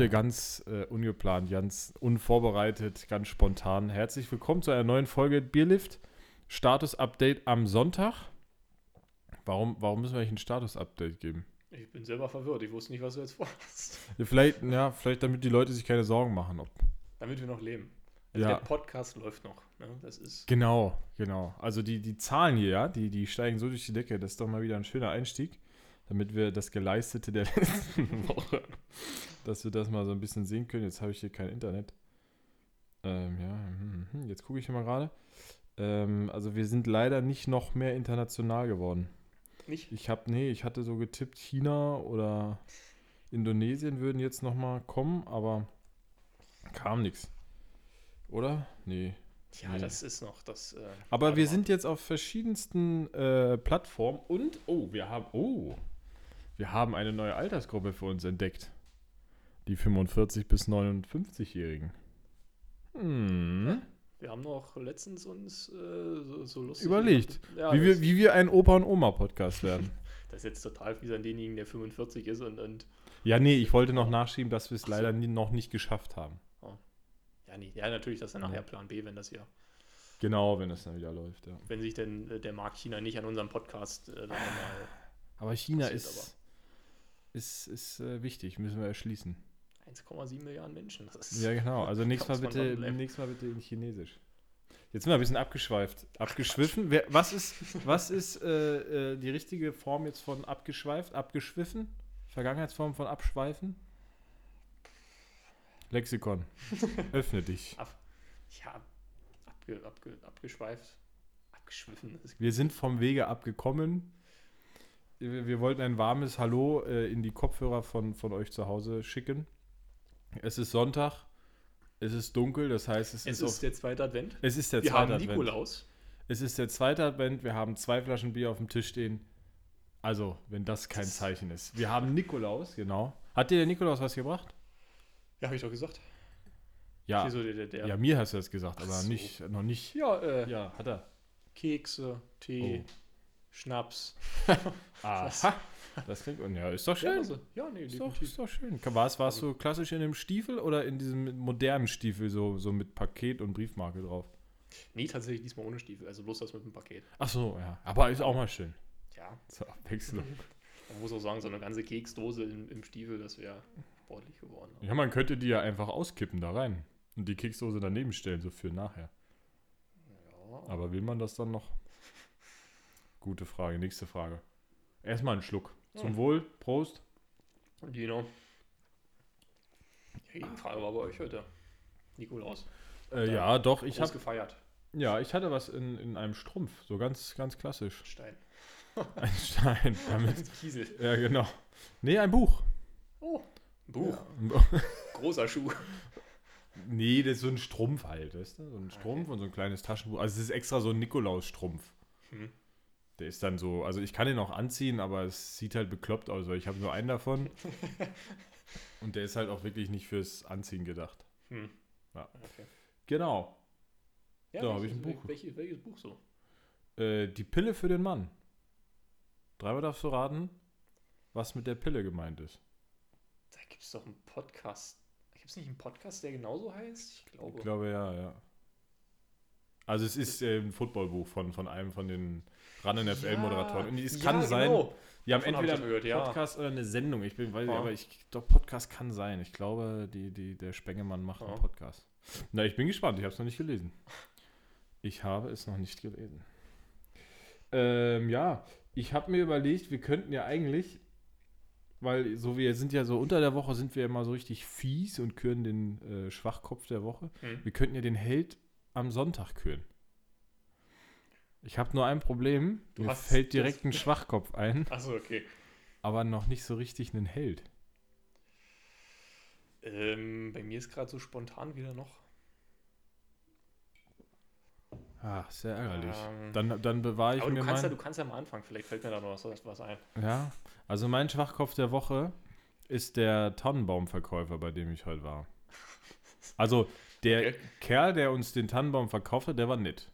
Heute ganz äh, ungeplant, ganz unvorbereitet, ganz spontan. Herzlich willkommen zu einer neuen Folge Bierlift. Status-Update am Sonntag. Warum, warum müssen wir eigentlich ein Status-Update geben? Ich bin selber verwirrt. Ich wusste nicht, was du jetzt vorhast. Ja, vielleicht, ja, vielleicht damit die Leute sich keine Sorgen machen. Ob, Damit wir noch leben. Also Ja. Der Podcast läuft noch. Ne? Das ist. genau, genau. Also die, die Zahlen hier, ja, die, die steigen so durch die Decke. Das ist doch mal wieder ein schöner Einstieg, damit wir das Geleistete der letzten Woche, dass wir das mal so ein bisschen sehen können. Jetzt habe ich hier kein Internet. Ähm, ja, hm, hm, jetzt gucke ich hier mal gerade. Ähm, also wir sind leider nicht noch mehr international geworden. Nicht? Ich habe, nee, ich hatte so getippt, China oder Indonesien würden jetzt noch mal kommen, aber kam nichts. Oder? Nee. Ja, Nee. das ist noch das. Äh, Aber wir sind jetzt auf verschiedensten äh, Plattformen und, oh, wir haben, oh, wir haben eine neue Altersgruppe für uns entdeckt. Die 45 bis 59-Jährigen. Hm. Wir haben noch letztens uns äh, so, so lustig. Überlegt, Ja, Wie, das, wir, wie wir ein Opa- und Oma-Podcast werden. das ist jetzt total fies an denjenigen, der 45 ist und. und ja, nee, ich wollte noch nachschieben, dass wir es leider nie, noch nicht geschafft haben. ja, nee, ja, natürlich, das ist dann nachher Plan B, wenn das hier. Genau, wenn es dann wieder läuft, ja. Wenn sich denn äh, der Markt China nicht an unserem Podcast äh, dann nochmal. Aber China ist, ist, ist äh, wichtig, müssen wir erschließen. 1,7 Milliarden Menschen. Das ist, Ja, genau. Also nächstes Mal bitte, nächstes Mal bitte in Chinesisch. Jetzt sind wir ein bisschen abgeschweift. Abgeschwiffen. Wer, was ist, was ist äh, äh, die richtige Form jetzt von abgeschweift? Abgeschwiffen? Vergangenheitsform von abschweifen? Lexikon. Öffne dich. Ja, abge, abge, abgeschweift. Abgeschwiffen. Wir sind vom Wege abgekommen. Wir, wir wollten ein warmes Hallo äh, in die Kopfhörer von, von euch zu Hause schicken. Es ist Sonntag. Es ist dunkel, das heißt, es, Es ist, ist der zweite Advent. es ist der Wir zweite haben Advent. Nikolaus. Es ist der zweite Advent, wir haben zwei Flaschen Bier auf dem Tisch stehen. Also, wenn das kein Das- Zeichen ist. Wir haben Nikolaus, genau. Hat dir der Nikolaus was gebracht? Ja, habe ich doch gesagt. Ja. So der, der. Ja, mir hast du das gesagt, aber so. nicht, noch nicht. Ja, äh, Ja, hat er. Kekse, Tee, Oh. Schnaps. Aha. Das klingt, und ja, ist doch Ja, schön. also, ja, nee, Ist doch, ist doch schön. Warst, warst du klassisch in dem Stiefel oder in diesem modernen Stiefel, so, so mit Paket und Briefmarke drauf? Nee, tatsächlich diesmal ohne Stiefel, also bloß das mit dem Paket. Ach so, ja. Aber ist auch mal schön. Ja, Zur Abwechslung. man muss auch sagen, so eine ganze Keksdose im, im Stiefel, das wäre sportlich geworden. Ja, man könnte die ja einfach auskippen da rein und die Keksdose daneben stellen, so für nachher. Ja, Aber will man das dann noch? Gute Frage, nächste Frage. Erstmal einen Schluck. Zum Ja. Wohl, Prost. Dino. Die Frage war bei euch heute. Nikolaus. Äh, ja, doch, ich habe gefeiert. ja, ich hatte was in, in einem Strumpf, so ganz ganz klassisch. Stein. Ein Stein damit. Kiesel. Ja, genau. Nee, ein Buch. Oh, ein Buch. Ja. Großer Schuh. Nee, das ist so ein Strumpf halt, weißt du? So ein Strumpf und so ein kleines Taschenbuch. Also es ist extra so ein Nikolaus-Strumpf. Hm. Der ist dann so, also ich kann den auch anziehen, aber es sieht halt bekloppt aus, weil ich habe nur einen davon. und der ist halt auch wirklich nicht fürs Anziehen gedacht. Hm. Ja. Okay. Genau. Ja, Da hab welches- ich ein Buch. Welches, welches Buch so? Äh, die Pille für den Mann. Dreimal darfst du raten, was mit der Pille gemeint ist. Da gibt es doch einen Podcast. Gibt es nicht einen Podcast, der genauso heißt? Ich glaube. Ich glaube ja, ja. Also es ist äh, ein Footballbuch von, von einem von den Run NFL-Moderatoren. Und es kann sein, Genau. die haben Davon hab entweder schon gehört, einen ja. Podcast oder eine Sendung. Ich bin, weiß nicht, aber ich doch Podcast kann sein. Ich glaube, die, die, der Spengemann macht einen Podcast. Na, ich bin gespannt. Ich habe es noch nicht gelesen. Ich habe es noch nicht gelesen. Ähm, ja, ich habe mir überlegt, wir könnten ja eigentlich, weil so wir sind ja so unter der Woche sind wir immer so richtig fies und küren den äh, Schwachkopf der Woche. Hm. Wir könnten ja den Held am Sonntag küren. Ich habe nur ein Problem. Du Mir fällt direkt ein Schwachkopf ein, Achso, okay. aber noch nicht so richtig einen Held. Ähm, bei mir ist gerade so spontan wieder noch. Ah, sehr ärgerlich. Ähm, Dann, dann bewahre ich aber du mir kannst, ja, mein. du kannst ja mal anfangen, vielleicht fällt mir da noch was, was ein. Ja, also mein Schwachkopf der Woche ist der Tannenbaumverkäufer, bei dem ich heute war. Also der Okay. Kerl, der uns den Tannenbaum verkauft hat, der war nett.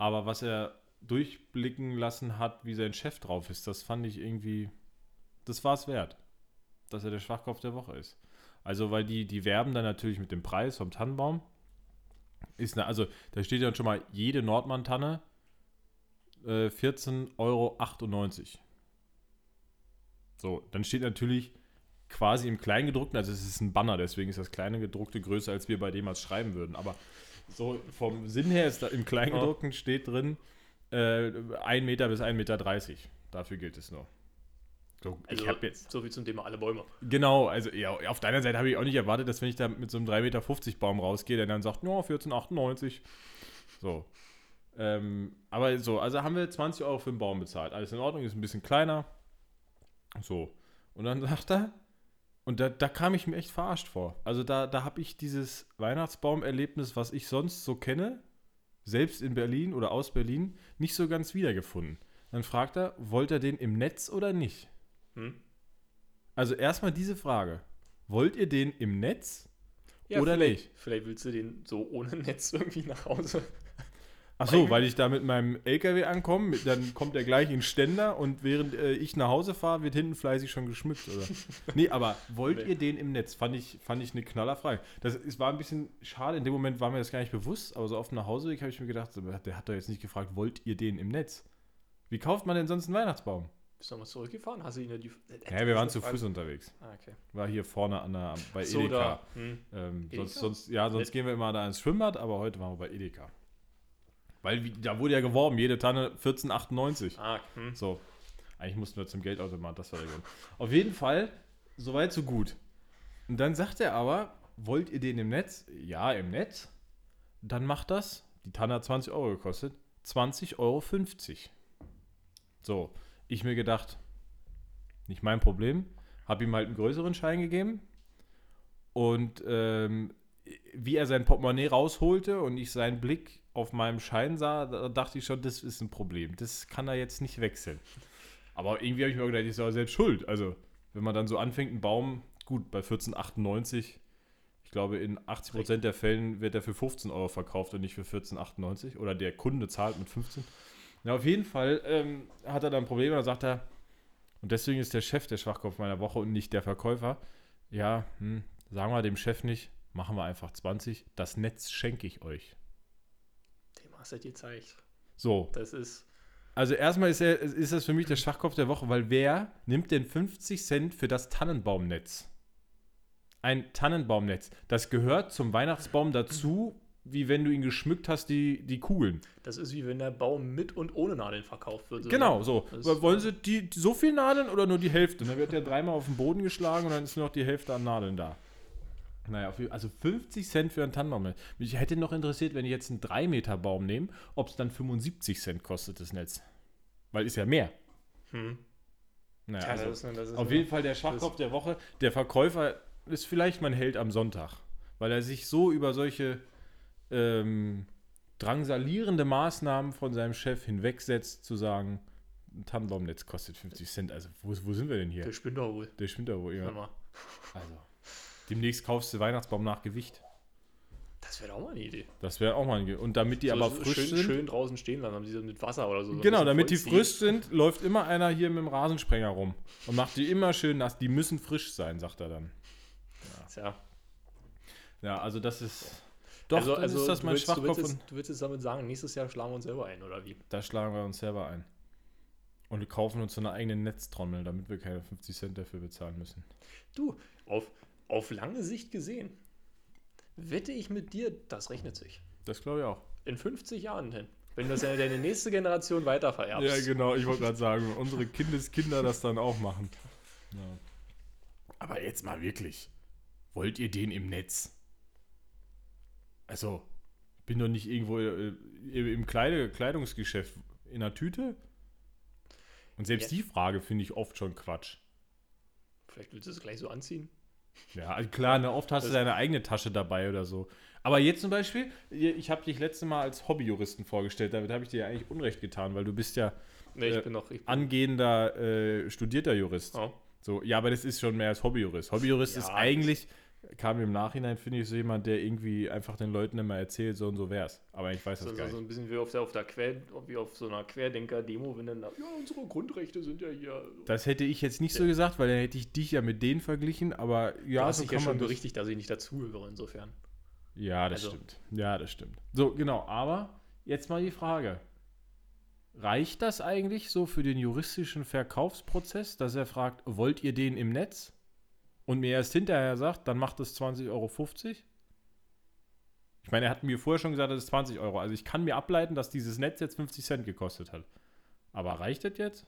Ja. Aber was er durchblicken lassen hat, wie sein Chef drauf ist, das fand ich irgendwie, das war es wert, dass er der Schwachkopf der Woche ist. Also, weil die, die werben dann natürlich mit dem Preis vom Tannenbaum. Ist eine, also, da steht dann schon mal jede Nordmann-Tanne äh, 14,98 Euro. So, dann steht natürlich quasi im Kleingedruckten, also es ist ein Banner, deswegen ist das kleine gedruckte größer, als wir bei dem als schreiben würden. Aber so vom Sinn her ist da im Kleingedruckten steht drin äh, 1 Meter bis 1,30 Meter. Dafür gilt es nur. So, Also, ich habe jetzt. so viel zum Thema alle Bäume. Genau, also ja, auf deiner Seite habe ich auch nicht erwartet, dass wenn ich da mit so einem 3,50 Meter Baum rausgehe, der dann sagt, no, 14,98. So. Ähm, aber so, also haben wir 20 Euro für den Baum bezahlt. Alles in Ordnung, ist ein bisschen kleiner. So. Und dann sagt er, und da, da kam ich mir echt verarscht vor. Also da, da habe ich dieses Weihnachtsbaumerlebnis, was ich sonst so kenne, selbst in Berlin oder aus Berlin, nicht so ganz wiedergefunden. Dann fragt er, wollt er den im Netz oder nicht? Hm? Also erstmal diese Frage. Wollt ihr den im Netz Ja, oder vielleicht, nicht? Vielleicht willst du den so ohne Netz irgendwie nach Hause. Ach so, weil ich da mit meinem LKW ankomme, dann kommt er gleich in Ständer und während äh, ich nach Hause fahre, wird hinten fleißig schon geschmückt, oder? nee, aber wollt Nee. ihr den im Netz? Fand ich, fand ich eine Knallerfrage. Das es war ein bisschen schade, in dem Moment war mir das gar nicht bewusst, aber so auf dem Nachhauseweg habe ich mir gedacht, so, der hat doch jetzt nicht gefragt, wollt ihr den im Netz? Wie kauft man denn sonst einen Weihnachtsbaum? Bist du nochmal zurückgefahren? Hast du ihn ja die. Ja, wir waren zu Fuß unterwegs. Ah, okay. War hier vorne an der, bei So, Edeka. da. Hm. Ähm, Edeka? sonst, sonst, ja, sonst Nett. gehen wir immer da ins Schwimmbad, aber heute waren wir bei Edeka. Weil wie, da wurde ja geworben, jede Tanne 14,98. Ah, hm. So, eigentlich mussten wir zum Geldautomat, das war der Grund. Auf jeden Fall, soweit so gut. Und dann sagt er aber, wollt ihr den im Netz? Ja, im Netz. Dann macht das, die Tanne hat 20 Euro gekostet, 20,50 Euro. So, ich mir gedacht, nicht mein Problem, habe ihm halt einen größeren Schein gegeben und ähm, wie er sein Portemonnaie rausholte und ich seinen Blick auf meinem Schein sah, da dachte ich schon, das ist ein Problem. Das kann er jetzt nicht wechseln. Aber irgendwie habe ich mir gedacht, ich sei selbst schuld. Also, wenn man dann so anfängt, einen Baum, gut, bei 14,98, ich glaube, in 80% der Fällen wird er für 15 Euro verkauft und nicht für 14,98. Oder der Kunde zahlt mit 15. Na, auf jeden Fall ähm, hat er dann Probleme. Dann sagt er, und deswegen ist der Chef der Schwachkopf meiner Woche und nicht der Verkäufer. Ja, hm, sagen wir dem Chef nicht, machen wir einfach 20. Das Netz schenke ich euch. Dem hast du dir gezeigt. So, Das ist. also erstmal ist, er, ist das für mich der Schwachkopf der Woche, weil wer nimmt denn 50 Cent für das Tannenbaumnetz? Ein Tannenbaumnetz. Das gehört zum Weihnachtsbaum dazu, wie wenn du ihn geschmückt hast, die, die Kugeln. Das ist wie wenn der Baum mit und ohne Nadeln verkauft wird. Genau, so. Wollen sie die, so viel Nadeln oder nur die Hälfte? Und dann wird der dreimal auf den Boden geschlagen und dann ist nur noch die Hälfte an Nadeln da. Naja, also 50 Cent für einen Tannenbaum. Mich hätte noch interessiert, wenn ich jetzt einen 3 Meter Baum nehme, ob es dann 75 Cent kostet, das Netz. Weil ist ja mehr. Hm. Naja, Tja, also, das ist, das ist auf jeden Fall der Schwachkopf der Woche. Der Verkäufer ist vielleicht mein Held am Sonntag, weil er sich so über solche ähm, drangsalierende Maßnahmen von seinem Chef hinwegsetzt, zu sagen, ein Tannenbaumnetz kostet 50 Cent. Also, wo, wo sind wir denn hier? Der spinnt doch wohl. Der wohl, Hör ja. Also, demnächst kaufst du Weihnachtsbaum nach Gewicht. Das wäre doch mal eine Idee. Das wäre auch mal ein Ge Und damit die So- aber frisch schön, sind. schön draußen stehen lassen, haben sie so mit Wasser oder so. Genau, damit die frisch sind, läuft immer einer hier mit dem Rasensprenger rum und macht die immer schön nass. Die müssen frisch sein, sagt er dann. Tja. Ja, also das ist. Doch, also, also ist das mein willst, du, Schwachkopf willst jetzt, du willst jetzt damit sagen, nächstes Jahr schlagen wir uns selber ein, oder wie? da schlagen wir uns selber ein. Und wir kaufen uns so eine eigene Netztrommel, damit wir keine 50 Cent dafür bezahlen müssen. Du, auf, auf lange Sicht gesehen, wette ich mit dir, das rechnet sich. Das glaube ich auch. In 50 Jahren hin. Wenn du das ja deine nächste Generation weiter vererbst. Ja, genau, ich wollte gerade sagen, unsere Kindeskinder das dann auch machen. Ja. Aber jetzt mal wirklich. Wollt ihr den im Netz? Also, bin doch nicht irgendwo äh, im Kleide Kleidungsgeschäft in der Tüte? Und selbst Ja. die Frage finde ich oft schon Quatsch. Vielleicht willst du es gleich so anziehen. Ja, also klar, ne, oft hast du Das- deine eigene Tasche dabei oder so. Aber jetzt zum Beispiel, ich habe dich letzte Mal als Hobbyjuristen vorgestellt, damit habe ich dir ja eigentlich Unrecht getan, weil du bist ja Nee, ich Äh, bin noch. Ich bin, angehender äh, studierter Jurist. oh. So, ja, aber das ist schon mehr als Hobbyjurist. Hobbyjurist Ja, ist eigentlich kam im Nachhinein, finde ich, so jemand, der irgendwie einfach den Leuten immer erzählt, so und so wär's. Aber ich weiß das So, gar so nicht. ein bisschen wie auf, der, auf, der Quer, wie auf so einer Querdenker-Demo, wenn dann, da, ja, unsere Grundrechte sind ja hier. Das hätte ich jetzt nicht so gesagt, weil dann hätte ich dich ja mit denen verglichen, aber ja, hast so kann ja man schon das- berichtigt, dass ich nicht dazugehöre, insofern. Ja, das Also- stimmt. Ja, das stimmt. So, genau. Aber jetzt mal die Frage. Reicht das eigentlich so für den juristischen Verkaufsprozess, dass er fragt, wollt ihr den im Netz? Und mir erst hinterher sagt, dann macht es 20,50 Euro? Ich meine, er hat mir vorher schon gesagt, das ist 20 Euro. Also ich kann mir ableiten, dass dieses Netz jetzt 50 Cent gekostet hat. Aber reicht das jetzt?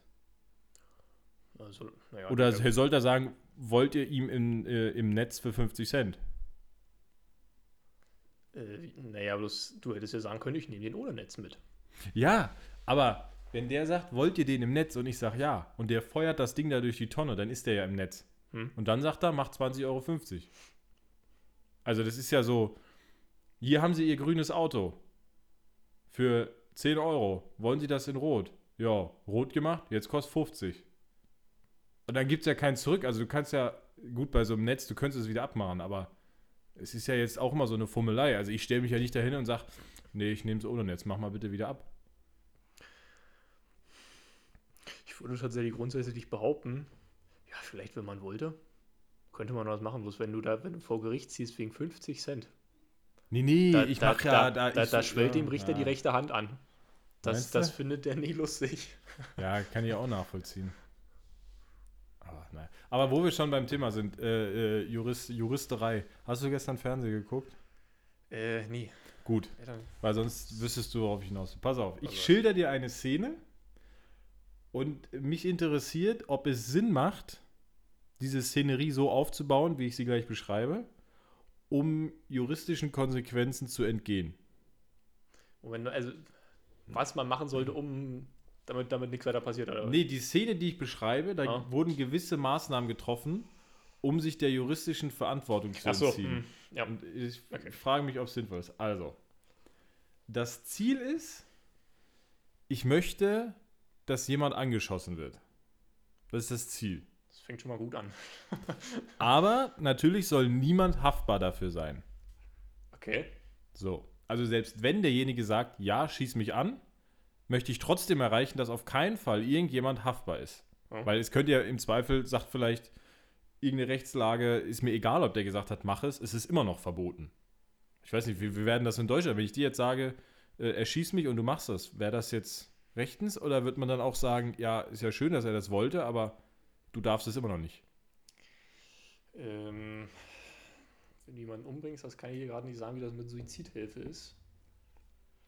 Also, naja, Oder der- sollte er sagen, wollt ihr ihm in, äh, im Netz für 50 Cent? äh, naja, bloß du hättest ja sagen können, ich nehme den ohne Netz mit. Ja, aber wenn der sagt, wollt ihr den im Netz und ich sage ja und der feuert das Ding da durch die Tonne, dann ist der ja im Netz. Hm. Und dann sagt er, macht 20,50 Euro. Also das ist ja so, hier haben Sie Ihr grünes Auto für 10 Euro. Wollen Sie das in Rot? Ja, rot gemacht, jetzt kostet 50. Und dann gibt es ja keinen zurück. Also du kannst ja, gut bei so einem Netz, du könntest es wieder abmachen, aber es ist ja jetzt auch immer so eine Fummelei. Also ich stelle mich ja nicht dahin und sage, nee, ich nehme es ohne Netz, mach mal bitte wieder ab. Ich würde tatsächlich grundsätzlich behaupten, ja, vielleicht, wenn man wollte, könnte man was machen. Bloß wenn du da, wenn du vor Gericht ziehst wegen 50 Cent, Nee, nee, da, ich da, mache ja da, da, da schwellt ja, dem Richter ja. die rechte Hand an. Das, Meinst das du? findet der nie lustig. Ja, kann ich auch nachvollziehen. Aber, nein. Aber wo wir schon beim Thema sind, äh, äh, Jurist, Juristerei. Hast du gestern Fernsehen geguckt? Äh, nee. Gut, Ja, weil sonst wüsstest du, worauf ich hinaus will. Pass auf, ich Also- schilder dir eine Szene und mich interessiert, ob es Sinn macht, diese Szenerie so aufzubauen, wie ich sie gleich beschreibe, um juristischen Konsequenzen zu entgehen. Du- also, was man machen sollte, um damit, damit nichts weiter passiert, oder? Nee, die Szene, die ich beschreibe, da Ah. wurden gewisse Maßnahmen getroffen, um sich der juristischen Verantwortung zu so, entziehen. hm, ja. Und ich Okay. frage mich, ob es sinnvoll ist. Also, das Ziel ist, ich möchte, dass jemand angeschossen wird. Das ist das Ziel. Fängt schon mal gut an. Aber natürlich soll niemand haftbar dafür sein. Okay. So. Also selbst wenn derjenige sagt, ja, schieß mich an, möchte ich trotzdem erreichen, dass auf keinen Fall irgendjemand haftbar ist. Ja. Weil es könnte ja im Zweifel, sagt vielleicht irgendeine Rechtslage, ist mir egal, ob der gesagt hat, mach es, es ist immer noch verboten. Ich weiß nicht, wie, wie werden das in Deutschland? Wenn ich dir jetzt sage, äh, erschieß mich und du machst das, wäre das jetzt rechtens oder wird man dann auch sagen, ja, ist ja schön, dass er das wollte, aber du darfst es immer noch nicht? Ähm, wenn du jemanden umbringst, das kann ich hier gerade nicht sagen, wie das mit Suizidhilfe ist.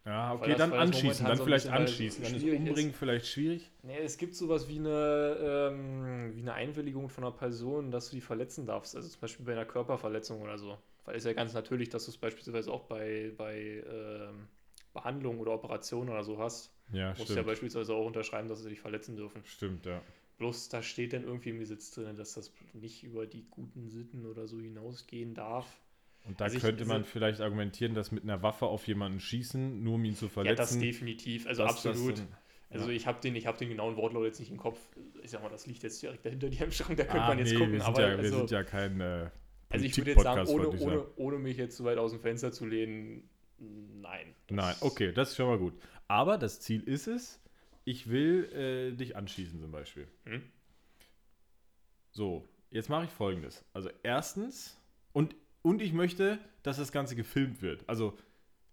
Ja, okay, dann anschießen, dann so vielleicht anschießen. Dann ist schwierig ist. umbringen vielleicht schwierig. Nee, es gibt sowas wie eine, ähm, wie eine Einwilligung von einer Person, dass du die verletzen darfst. Also zum Beispiel bei einer Körperverletzung oder so. Weil es ist ja ganz natürlich, dass du es beispielsweise auch bei, bei ähm, Behandlung oder Operation oder so hast. Ja, Du musst ja beispielsweise auch unterschreiben, dass sie dich verletzen dürfen. Stimmt, ja. Bloß da steht dann irgendwie im Gesetz drin, dass das nicht über die guten Sitten oder so hinausgehen darf. Und da Also ich- könnte man also- vielleicht argumentieren, dass mit einer Waffe auf jemanden schießen, nur um ihn zu verletzen. Ja, das definitiv. Also absolut. dann- also ja. ich habe den, ich hab den genauen Wortlaut jetzt nicht im Kopf. Ich sag mal, das liegt jetzt direkt dahinter dir im Schrank, da könnte Ah, man jetzt nee, gucken. wir aber ja, wir also, sind ja kein äh, also ich würde jetzt sagen, ohne, ich ohne, ohne mich jetzt zu weit aus dem Fenster zu lehnen, nein. Nein, okay, das ist schon mal gut. Aber das Ziel ist es, ich will äh, dich anschießen zum Beispiel. Hm? So, jetzt mache ich folgendes. Also erstens, und, und ich möchte, dass das Ganze gefilmt wird. Also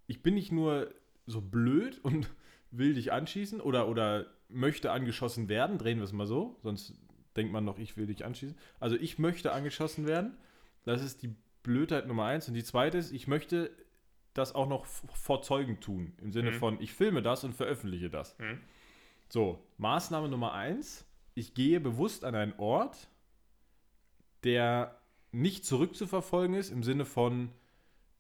ich bin nicht nur so blöd und will dich anschießen oder, oder möchte angeschossen werden, drehen wir es mal so, sonst denkt man noch, ich will dich anschießen. Also ich möchte angeschossen werden. Das ist die Blödheit Nummer eins. Und die zweite ist, ich möchte das auch noch vor Zeugen tun. Im Sinne Mhm. von, ich filme das und veröffentliche das. Hm? So, Maßnahme Nummer eins. Ich gehe bewusst an einen Ort, der nicht zurückzuverfolgen ist, im Sinne von,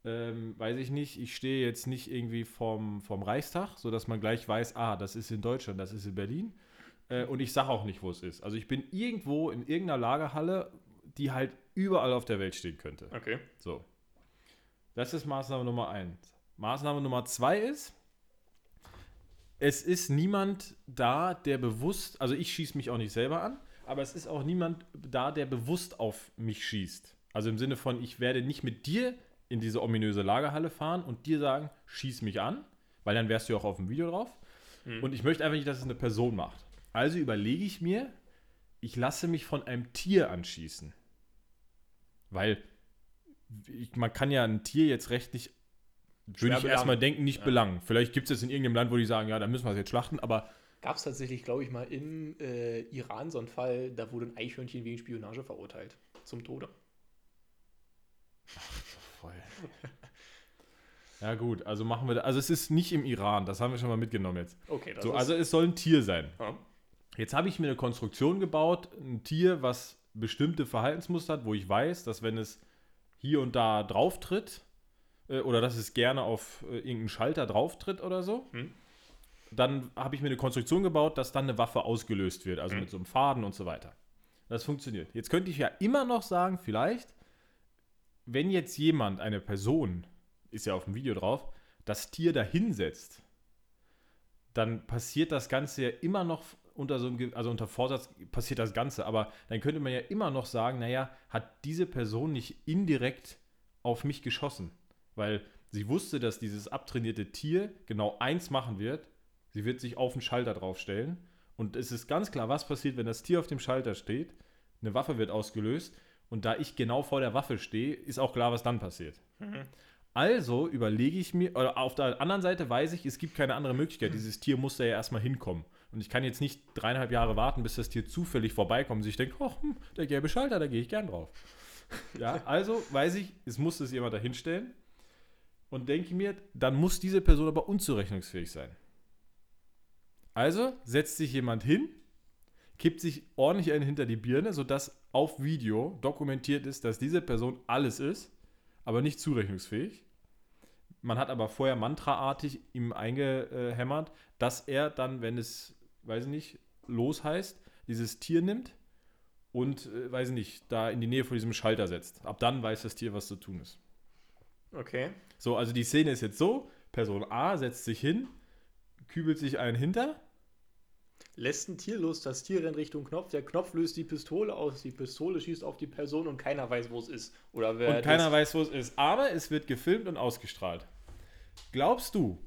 ähm, weiß ich nicht, ich stehe jetzt nicht irgendwie vorm, vorm Reichstag, sodass man gleich weiß, ah, das ist in Deutschland, das ist in Berlin. Äh, und ich sage auch nicht, wo es ist. Also ich bin irgendwo in irgendeiner Lagerhalle, die halt überall auf der Welt stehen könnte. Okay. So. Das ist Maßnahme Nummer eins. Maßnahme Nummer zwei ist, es ist niemand da, der bewusst, also ich schieße mich auch nicht selber an, aber es ist auch niemand da, der bewusst auf mich schießt. Also im Sinne von, ich werde nicht mit dir in diese ominöse Lagerhalle fahren und dir sagen, schieß mich an, weil dann wärst du ja auch auf dem Video drauf. Hm. Und ich möchte einfach nicht, dass es eine Person macht. Also überlege ich mir, ich lasse mich von einem Tier anschießen. Weil ich, man kann ja ein Tier jetzt rechtlich, würde ich erstmal denken, nicht Ja. belangen. Vielleicht gibt es jetzt in irgendeinem Land, wo die sagen, ja, dann müssen wir es jetzt schlachten, aber Gab es tatsächlich, glaube ich, mal im äh, Iran so einen Fall, da wurde ein Eichhörnchen wegen Spionage verurteilt. Zum Tode. Voll. Ja, gut, also machen wir da. Also, es ist nicht im Iran, das haben wir schon mal mitgenommen jetzt. Okay, das So, ist, also, es soll ein Tier sein. ja. Jetzt habe ich mir eine Konstruktion gebaut, ein Tier, was bestimmte Verhaltensmuster hat, wo ich weiß, dass wenn es hier und da drauf tritt, äh, oder dass es gerne auf äh, irgendeinen Schalter drauf tritt oder so, Hm. dann habe ich mir eine Konstruktion gebaut, dass dann eine Waffe ausgelöst wird, also Hm. mit so einem Faden und so weiter. Das funktioniert. Jetzt könnte ich ja immer noch sagen, vielleicht, wenn jetzt jemand, eine Person, ist ja auf dem Video drauf, das Tier da hinsetzt, dann passiert das Ganze ja immer noch unter so einem, also unter Vorsatz passiert das Ganze, aber dann könnte man ja immer noch sagen, naja, hat diese Person nicht indirekt auf mich geschossen, weil sie wusste, dass dieses abtrainierte Tier genau eins machen wird, sie wird sich auf den Schalter draufstellen und es ist ganz klar, was passiert, wenn das Tier auf dem Schalter steht, eine Waffe wird ausgelöst und da ich genau vor der Waffe stehe, ist auch klar, was dann passiert. Mhm. Also überlege ich mir, oder auf der anderen Seite weiß ich, es gibt keine andere Möglichkeit. Dieses Tier muss da ja erstmal hinkommen. Und ich kann jetzt nicht dreieinhalb Jahre warten, bis das Tier zufällig vorbeikommt und sich denkt, oh, hm, der gelbe Schalter, da gehe ich gern drauf. Ja, also weiß ich, es muss es jemand da hinstellen und denke mir, dann muss diese Person aber unzurechnungsfähig sein. Also setzt sich jemand hin, kippt sich ordentlich einen hinter die Birne, sodass auf Video dokumentiert ist, dass diese Person alles ist, aber nicht zurechnungsfähig. Man hat aber vorher mantraartig ihm eingehämmert, dass er dann, wenn es, weiß ich nicht, los heißt, dieses Tier nimmt und, äh, weiß ich nicht, da in die Nähe von diesem Schalter setzt. Ab dann weiß das Tier, was zu tun ist. Okay. So, also die Szene ist jetzt so: Person A setzt sich hin, kübelt sich einen hinter. Lässt ein Tier los, das Tier rennt Richtung Knopf, der Knopf löst die Pistole aus, die Pistole schießt auf die Person und keiner weiß, wo es ist. Oder wer Und keiner weiß, wo es ist. Aber es wird gefilmt und ausgestrahlt. Glaubst du,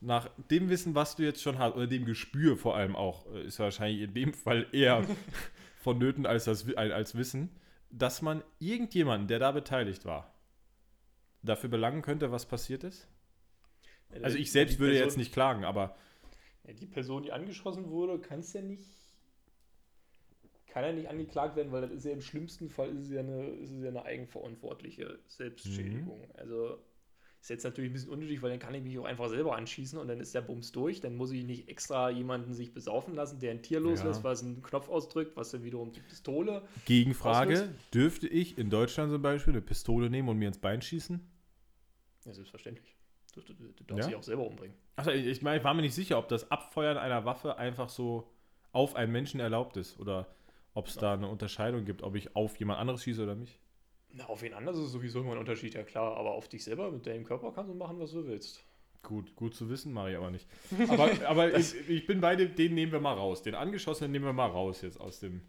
nach dem Wissen, was du jetzt schon hast, oder dem Gespür vor allem auch, äh, ist wahrscheinlich in dem Fall eher vonnöten als, das, als Wissen, dass man irgendjemanden, der da beteiligt war, dafür belangen könnte, was passiert ist? Also ich selbst würde Person, jetzt nicht klagen, aber Ja, die Person, die angeschossen wurde, kann es ja nicht. Kann ja nicht angeklagt werden, weil das ist ja im schlimmsten Fall ist es ja eine, ist es ja eine eigenverantwortliche Selbstschädigung. Mhm. Also ist jetzt natürlich ein bisschen unnötig, weil dann kann ich mich auch einfach selber anschießen und dann ist der Bums durch. Dann muss ich nicht extra jemanden sich besaufen lassen, der ein Tier loslässt, Ja. was einen Knopf ausdrückt, was dann wiederum die Pistole. Gegenfrage, Auslöst? dürfte ich in Deutschland zum Beispiel eine Pistole nehmen und mir ins Bein schießen? Ja, selbstverständlich. Du, du, du darfst Ja? dich auch selber umbringen. Achso, ich, meine, ich war mir nicht sicher, ob das Abfeuern einer Waffe einfach so auf einen Menschen erlaubt ist oder ob es da eine Unterscheidung gibt, ob ich auf jemand anderes schieße oder mich. Na, auf wen anders ist sowieso immer ein Unterschied, ja klar, aber auf dich selber mit deinem Körper kannst du machen, was du willst. Gut, gut zu wissen, mache ich aber nicht. Aber, aber ich, ich bin bei dem, den nehmen wir mal raus. Den angeschossenen nehmen wir mal raus jetzt aus dem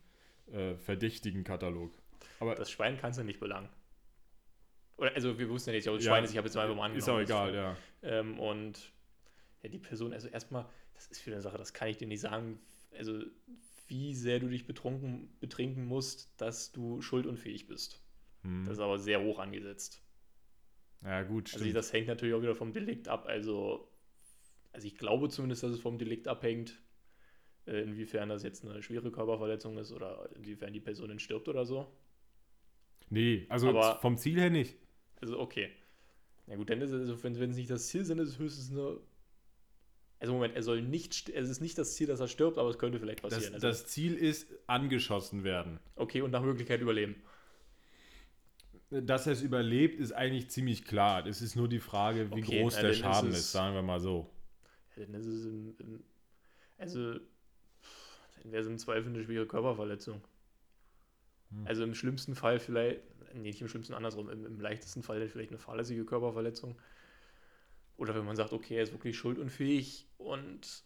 äh, verdächtigen Katalog. Aber Das Schwein kannst du nicht belangen. Oder, also wir wussten ja nicht, aber das Ja, Schwein ist, ich habe jetzt mal mal ist auch angenommen, egal, ja. Ähm, und ja, die Person, also erstmal, das ist für eine Sache, das kann ich dir nicht sagen, also wie sehr du dich betrunken, betrinken musst, dass du schuldunfähig bist. Hm. Das ist aber sehr hoch angesetzt. Ja, gut, Also stimmt. das hängt natürlich auch wieder vom Delikt ab. Also, also ich glaube zumindest, dass es vom Delikt abhängt, äh, inwiefern das jetzt eine schwere Körperverletzung ist oder inwiefern die Person stirbt oder so. nee, also Aber- vom Ziel her nicht. Also okay. Na gut, dann ist es, also wenn, es nicht das Ziel sind, ist es höchstens eine. Also Moment, er soll nicht, es ist nicht das Ziel, dass er stirbt, aber es könnte vielleicht Das, passieren. also, das Ziel ist angeschossen werden. okay, und nach Möglichkeit überleben. Dass er es überlebt, ist eigentlich ziemlich klar. Es ist nur die Frage, wie Okay, groß na, der dann ist Schaden es- ist, sagen wir mal so. Ja, Dann ist es im, im, also dann wäre es im Zweifel eine schwere Körperverletzung. Hm. Also im schlimmsten Fall vielleicht, nee, nicht im schlimmsten andersrum, im, im leichtesten Fall vielleicht eine fahrlässige Körperverletzung. Oder wenn man sagt, okay, er ist wirklich schuldunfähig und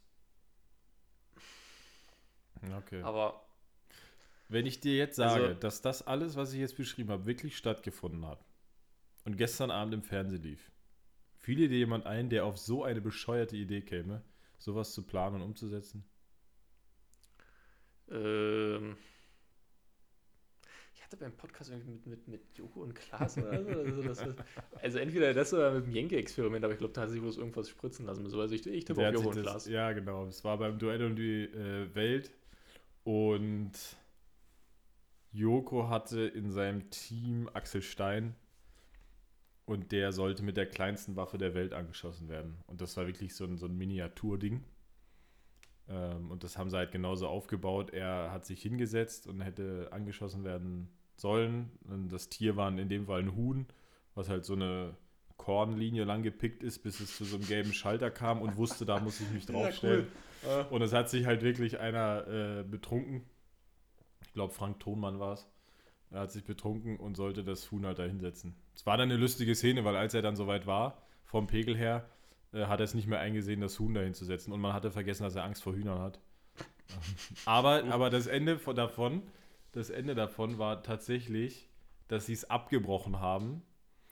Okay. aber Wenn ich dir jetzt sage, Also- dass das alles, was ich jetzt beschrieben habe, wirklich stattgefunden hat und gestern Abend im Fernsehen lief, fiele dir jemand ein, der auf so eine bescheuerte Idee käme, sowas zu planen und umzusetzen? Ähm, hatte beim Podcast irgendwie mit, mit, mit Joko und Klaas oder so. Also, das also entweder das oder mit dem Jenke-Experiment, aber ich glaube, da hat sich bloß irgendwas spritzen lassen. So, also ich, ich tippe auf Joko und Klaas. Ja, genau. Es war beim Duell um die äh, Welt und Joko hatte in seinem Team Axel Stein und der sollte mit der kleinsten Waffe der Welt angeschossen werden. Und das war wirklich so ein, so ein Miniaturding. Ähm, und das haben sie halt genauso aufgebaut. Er hat sich hingesetzt und hätte angeschossen werden sollen. Das Tier war in dem Fall ein Huhn, was halt so eine Kornlinie lang gepickt ist, bis es zu so einem gelben Schalter kam und wusste, da muss ich mich draufstellen. Ja, Und es hat sich halt wirklich einer äh, betrunken. Ich glaube, Frank Thonmann war es. Er hat sich betrunken und sollte das Huhn halt da hinsetzen. Es war dann eine lustige Szene, weil als er dann soweit war, vom Pegel her, äh, hat er es nicht mehr eingesehen, das Huhn da hinzusetzen. Und man hatte vergessen, dass er Angst vor Hühnern hat. aber, aber das Ende von, davon, das Ende davon war tatsächlich, dass sie es abgebrochen haben,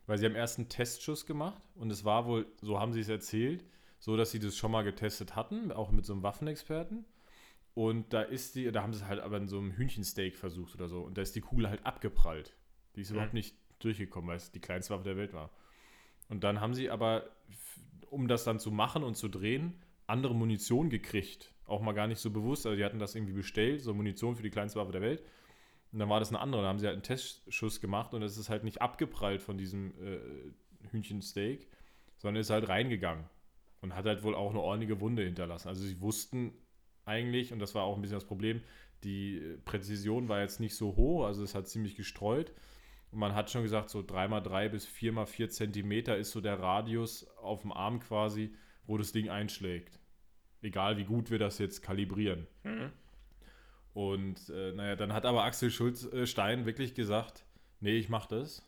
weil sie haben erst einen Testschuss gemacht und es war wohl, so haben sie es erzählt, so dass sie das schon mal getestet hatten, auch mit so einem Waffenexperten. Und da ist die, da haben sie es halt aber in so einem Hühnchensteak versucht oder so. Und da ist die Kugel halt abgeprallt. Die ist Mhm. überhaupt nicht durchgekommen, weil es die kleinste Waffe der Welt war. Und dann haben sie aber, um das dann zu machen und zu drehen, andere Munition gekriegt. Auch mal gar nicht so bewusst. Also die hatten das irgendwie bestellt, so Munition für die kleinste Waffe der Welt. Und dann war das eine andere. Da haben sie halt einen Testschuss gemacht und es ist halt nicht abgeprallt von diesem äh, Hühnchensteak, sondern ist halt reingegangen. Und hat halt wohl auch eine ordentliche Wunde hinterlassen. Also sie wussten eigentlich, und das war auch ein bisschen das Problem, die äh, Präzision war jetzt nicht so hoch, also es hat ziemlich gestreut. Und man hat schon gesagt, so 3x3 bis 4x4 Zentimeter ist so der Radius auf dem Arm quasi, wo das Ding einschlägt. Egal wie gut wir das jetzt kalibrieren. Mhm. Und äh, naja, dann hat aber Axel Schulz äh, Stein wirklich gesagt, nee, ich mach das.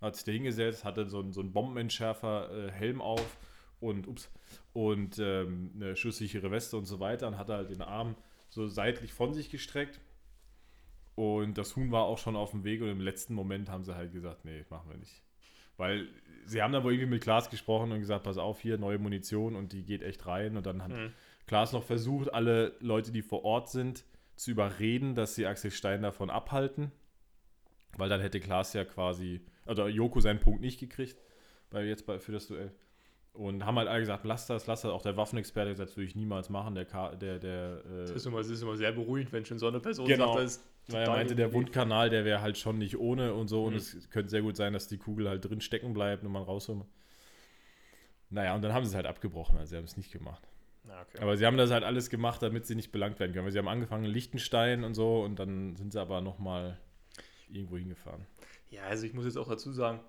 Hat sich da hingesetzt, hatte so, einen- so einen Bombenentschärfer äh, Helm auf und ups, und ähm, eine schusssichere Weste und so weiter und hat halt den Arm so seitlich von sich gestreckt. Und das Huhn war auch schon auf dem Weg und im letzten Moment haben sie halt gesagt, nee, machen wir nicht. Weil sie haben dann wohl irgendwie mit Klaas gesprochen und gesagt, pass auf, hier neue Munition und die geht echt rein. Und dann hat Mhm. Klaas noch versucht, alle Leute, die vor Ort sind, zu überreden, dass sie Axel Stein davon abhalten. Weil dann hätte Klaas ja quasi, also Joko seinen Punkt nicht gekriegt, weil jetzt bei, für das Duell. Und haben halt alle gesagt, lass das, lass das. Auch der Waffenexperte gesagt, das würde ich niemals machen. Der, Ka der, der, Das äh, ist, immer, das ist immer sehr beruhigend, wenn schon so eine Person Genau. sagt, das ist weil er meinte, der Wundkanal, der wäre halt schon nicht ohne und so. Und Mhm. es könnte sehr gut sein, dass die Kugel halt drin stecken bleibt und man rausholt. Naja, und dann haben sie es halt abgebrochen, also sie haben es nicht gemacht. Ja, okay. Aber sie haben das halt alles gemacht, damit sie nicht belangt werden können. Weil sie haben angefangen in Liechtenstein und so und dann sind sie aber nochmal irgendwo hingefahren. Ja, also ich muss jetzt auch dazu sagen,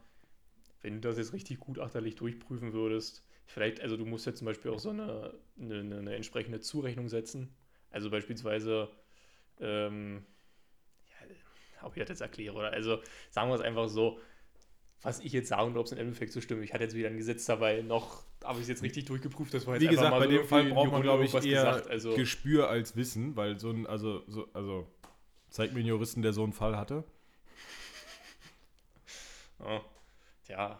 wenn du das jetzt richtig gutachterlich durchprüfen würdest, vielleicht, also du musst jetzt zum Beispiel auch so eine, eine, eine, eine entsprechende Zurechnung setzen. Also beispielsweise, ähm, ja, ob ich das jetzt erkläre, oder also sagen wir es einfach so, was ich jetzt sage und ob es im Endeffekt so stimmt. Ich hatte jetzt weder ein Gesetz dabei, noch habe ich es jetzt richtig durchgeprüft. Das war jetzt Wie gesagt, bei so dem Fall braucht man, glaube ich, eher gesagt. Also, Gespür als Wissen, weil so ein, also, so, also, zeig mir einen Juristen, der so einen Fall hatte. ja,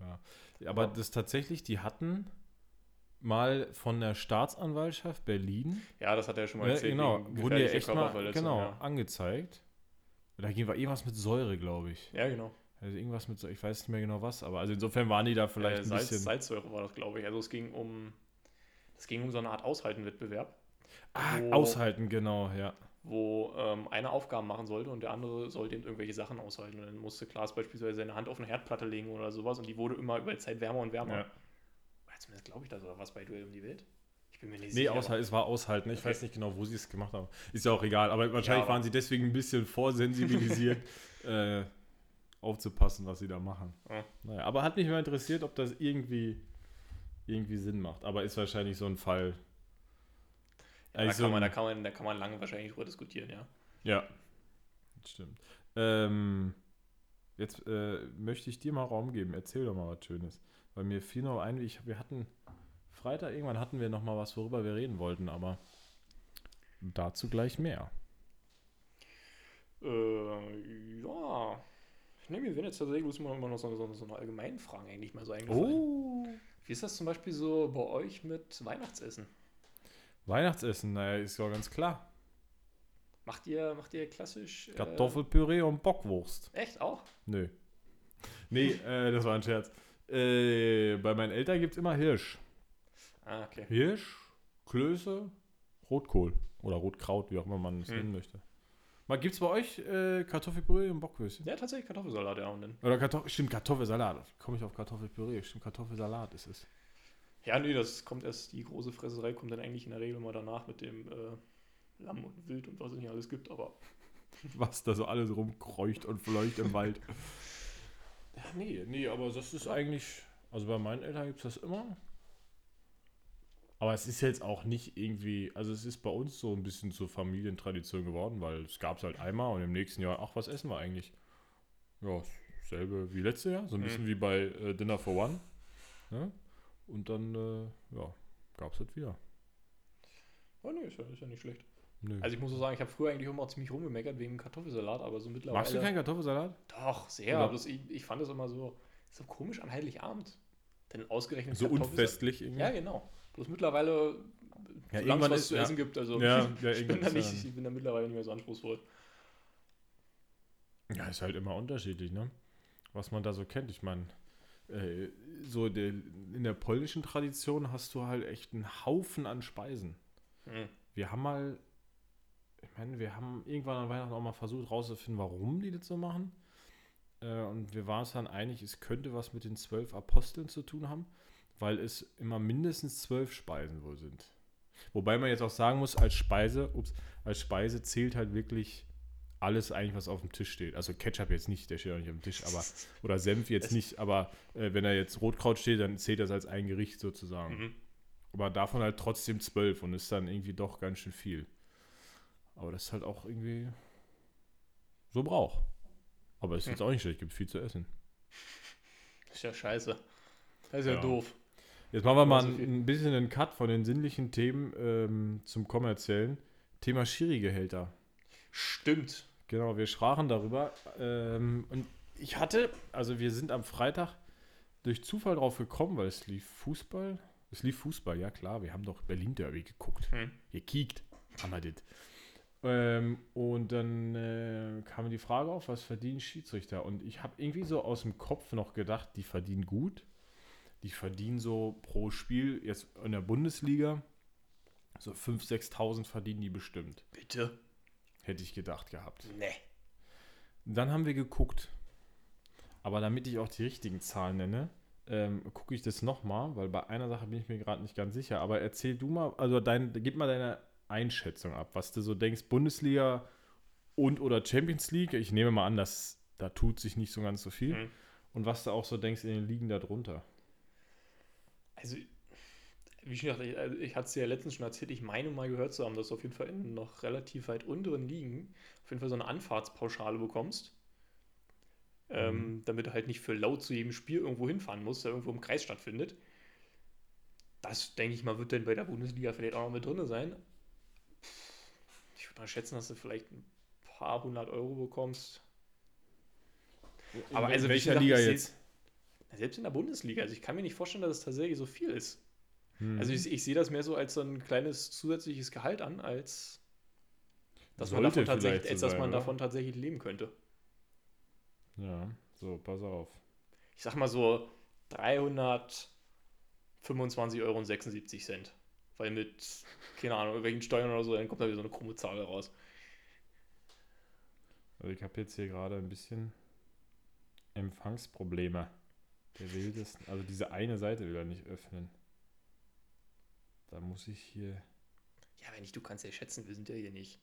ja, Aber Ja. das tatsächlich, die hatten mal von der Staatsanwaltschaft Berlin, ja, das hat er schon mal ja, erzählt. genau, wegen wurden ja gefährlicher echt mal genau, Ja. angezeigt. Da ging war irgendwas mit Säure, glaube ich. ja, genau. Also irgendwas mit Säure, ich weiß nicht mehr genau was, aber also insofern waren die da vielleicht äh, ein Salz, bisschen. Salzsäure war das, glaube ich. Also es ging um, es ging um so eine Art Aushaltenwettbewerb, Ah, wo- aushalten, genau, ja. wo ähm, einer Aufgaben machen sollte und der andere sollte eben irgendwelche Sachen aushalten. Und dann musste Klaas beispielsweise seine Hand auf eine Herdplatte legen oder sowas und die wurde immer über die Zeit wärmer und wärmer. ja. Zumindest glaube ich das, oder was bei Duell um die Welt? Ich bin mir nicht Nee, sicher. aushalten, es war aushalten. Ich Okay. weiß nicht genau, wo sie es gemacht haben. Ist ja auch egal, aber wahrscheinlich aber- waren sie deswegen ein bisschen vorsensibilisiert, äh, aufzupassen, was sie da machen. Ja. Naja, aber hat mich mal interessiert, ob das irgendwie, irgendwie Sinn macht. Aber ist wahrscheinlich so ein Fall. Ja, da, Eigentlich so kann man, da, kann man, da kann man lange wahrscheinlich drüber diskutieren, ja. Ja, stimmt. Ähm, jetzt äh, möchte ich dir mal Raum geben. Erzähl doch mal was Schönes. Weil mir fiel noch ein, ich, wir hatten Freitag irgendwann hatten wir noch mal was, worüber wir reden wollten, aber dazu gleich mehr. Äh, ja. Ne, mir werden jetzt tatsächlich immer noch so, so, so eine allgemeinen Fragen eigentlich mal so eingefallen. Oh. Wie ist das zum Beispiel so bei euch mit Weihnachtsessen? Weihnachtsessen, naja, ist ja ganz klar. Macht ihr, macht ihr klassisch. äh, Kartoffelpüree und Bockwurst. Echt auch? Nö. Nee, äh, das war ein Scherz. Äh, bei meinen Eltern gibt es immer Hirsch. Ah, okay. Hirsch, Klöße, Rotkohl. Oder Rotkraut, wie auch immer man es Hm. nennen möchte. Mal gibt's bei euch äh, Kartoffelpüree und Bockwürstchen? Ja, tatsächlich Kartoffelsalat, ja. Und dann. Oder Kartoffel, stimmt, Kartoffelsalat. Komme ich auf Kartoffelpüree? Stimmt, Kartoffelsalat ist es. Ja, nee, das kommt erst, die große Fresserei kommt dann eigentlich in der Regel mal danach mit dem äh, Lamm und Wild und was es nicht alles gibt, aber. Was da so alles rumkreucht und fleucht im Wald. Ja, nee, nee, aber das ist eigentlich. Also bei meinen Eltern gibt es das immer. Aber es ist jetzt auch nicht irgendwie, also es ist bei uns so ein bisschen zur Familientradition geworden, weil es gab es halt einmal und im nächsten Jahr, ach, was essen wir eigentlich? Ja, dasselbe wie letztes Jahr, so ein Mhm. bisschen wie bei äh, Dinner for One. Ne? Und dann, äh, ja, gab es halt wieder. Oh, nee, ist ja, ist ja nicht schlecht. Nö. Also ich muss so sagen, ich habe früher eigentlich immer ziemlich rumgemeckert wegen Kartoffelsalat, aber so mittlerweile. Magst du keinen Kartoffelsalat? Doch, sehr. Oder- Bloß ich, ich fand es immer so, so komisch an Heiligabend. Denn ausgerechnet So unfestlich irgendwie? Ja, genau. Bloß mittlerweile, Ja, solange es was ist- zu ja. essen gibt, also Ja, ich, bin da nicht, ich bin da mittlerweile nicht mehr so anspruchsvoll. Ja, ist halt immer unterschiedlich, ne? Was man da so kennt. Ich meine, äh, so der, in der polnischen Tradition hast du halt echt einen Haufen an Speisen. Hm. Wir haben mal, ich meine, wir haben irgendwann an Weihnachten auch mal versucht rauszufinden, warum die das so machen. Äh, und wir waren uns dann einig, es könnte was mit den zwölf Aposteln zu tun haben, weil es immer mindestens zwölf Speisen wohl sind. Wobei man jetzt auch sagen muss, als Speise, ups, als Speise zählt halt wirklich alles eigentlich, was auf dem Tisch steht. Also Ketchup jetzt nicht, der steht auch nicht auf dem Tisch, aber oder Senf jetzt nicht, aber äh, wenn da jetzt Rotkraut steht, dann zählt das als ein Gericht sozusagen. Mhm. Aber davon halt trotzdem zwölf und ist dann irgendwie doch ganz schön viel. Aber das ist halt auch irgendwie so Brauch. Aber es ist Hm. jetzt auch nicht schlecht, gibt viel zu essen. Ist ja scheiße. Das ist ja, Ja. doof. Jetzt machen wir mal ein, ein bisschen einen Cut von den sinnlichen Themen ähm, zum kommerziellen. Thema Schiri-Gehälter. Stimmt. Genau, wir sprachen darüber. Ähm, und ich hatte, also wir sind am Freitag durch Zufall drauf gekommen, weil es lief Fußball. Es lief Fußball, ja klar, wir haben doch Berlin Derby geguckt. Hm. Gekiekt, haben wir das. Ähm, und dann äh, kam die Frage auf, was verdienen Schiedsrichter? Und ich habe irgendwie so aus dem Kopf noch gedacht, die verdienen gut. Die verdienen so pro Spiel, jetzt in der Bundesliga, so 5.000, 6.000 verdienen die bestimmt. Bitte? Hätte ich gedacht gehabt. Nee. Dann haben wir geguckt. Aber damit ich auch die richtigen Zahlen nenne, ähm, gucke ich das nochmal, weil bei einer Sache bin ich mir gerade nicht ganz sicher. Aber erzähl du mal, also dein, gib mal deine Einschätzung ab, was du so denkst, Bundesliga und oder Champions League. Ich nehme mal an, dass da tut sich nicht so ganz so viel. Hm. Und was du auch so denkst in den Ligen darunter. Also, wie schon gesagt, ich, also ich hatte es ja letztens schon erzählt, ich meine mal gehört zu haben, dass du auf jeden Fall in noch relativ weit unteren Ligen auf jeden Fall so eine Anfahrtspauschale bekommst. Ähm, damit du halt nicht für laut zu jedem Spiel irgendwo hinfahren musst, der irgendwo im Kreis stattfindet. Das, denke ich mal, wird dann bei der Bundesliga vielleicht auch noch mit drin sein. Ich würde mal schätzen, dass du vielleicht ein paar hundert Euro bekommst. Aber in also, wie welcher Liga jetzt? Selbst in der Bundesliga. Also ich kann mir nicht vorstellen, dass es tatsächlich so viel ist. Hm. Also ich, ich sehe das mehr so als so ein kleines zusätzliches Gehalt an, als dass man Sollte davon tatsächlich, als dass man oder? davon tatsächlich leben könnte. ja, so, pass auf. Ich sag mal so 325,76 Euro. und 76 Cent. Weil mit, keine Ahnung, irgendwelchen Steuern oder so, dann kommt da wieder so eine krumme Zahl raus. Also ich habe jetzt hier gerade ein bisschen Empfangsprobleme. Der will das, also diese eine Seite will er nicht öffnen. Da muss ich hier. Ja, wenn nicht, du kannst ja schätzen, wir sind ja hier nicht.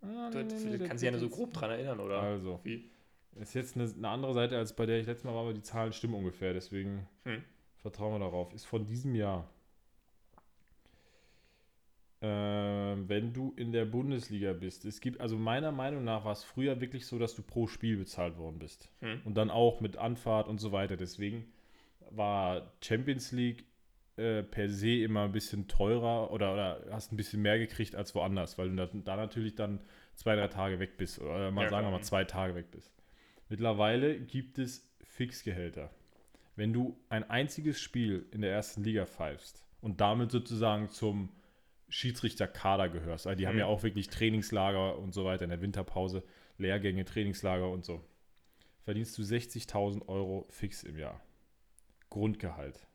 Ah, Du, nee, nee, kannst dich ja nur so grob dran erinnern, oder? Also, Wie? ist jetzt eine, eine andere Seite als bei der ich letztes Mal war, aber die Zahlen stimmen ungefähr, deswegen Hm. vertrauen wir darauf. Ist von diesem Jahr. Ähm, wenn du in der Bundesliga bist, es gibt, also meiner Meinung nach war es früher wirklich so, dass du pro Spiel bezahlt worden bist. Hm. Und dann auch mit Anfahrt und so weiter. Deswegen war Champions League äh, per se immer ein bisschen teurer oder, oder hast ein bisschen mehr gekriegt als woanders, weil du da, da natürlich dann zwei, drei Tage weg bist. Oder mal Ja, sagen wir mal zwei Tage weg bist. Mittlerweile gibt es Fixgehälter. Wenn du ein einziges Spiel in der ersten Liga pfeifst und damit sozusagen zum Schiedsrichterkader gehörst, also die haben Mhm. ja auch wirklich Trainingslager und so weiter in der Winterpause, Lehrgänge, Trainingslager und so, verdienst du 60.000 Euro fix im Jahr. Grundgehalt.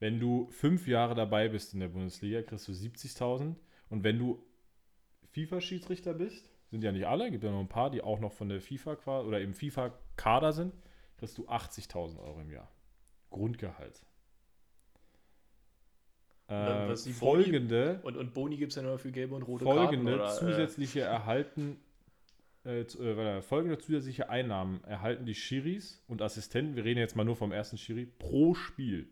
Wenn du fünf Jahre dabei bist in der Bundesliga, kriegst du 70.000. Und wenn du FIFA-Schiedsrichter bist, sind ja nicht alle, gibt ja noch ein paar, die auch noch von der FIFA oder im FIFA-Kader sind, kriegst du 80.000 Euro im Jahr. Grundgehalt. Äh, die Boni- folgende Und, und Boni gibt es ja nur für gelbe und rote folgende Karten. Oder, zusätzliche erhalten äh, zu- äh, warte, folgende zusätzliche Einnahmen erhalten die Schiris und Assistenten, wir reden jetzt mal nur vom ersten Schiri, pro Spiel.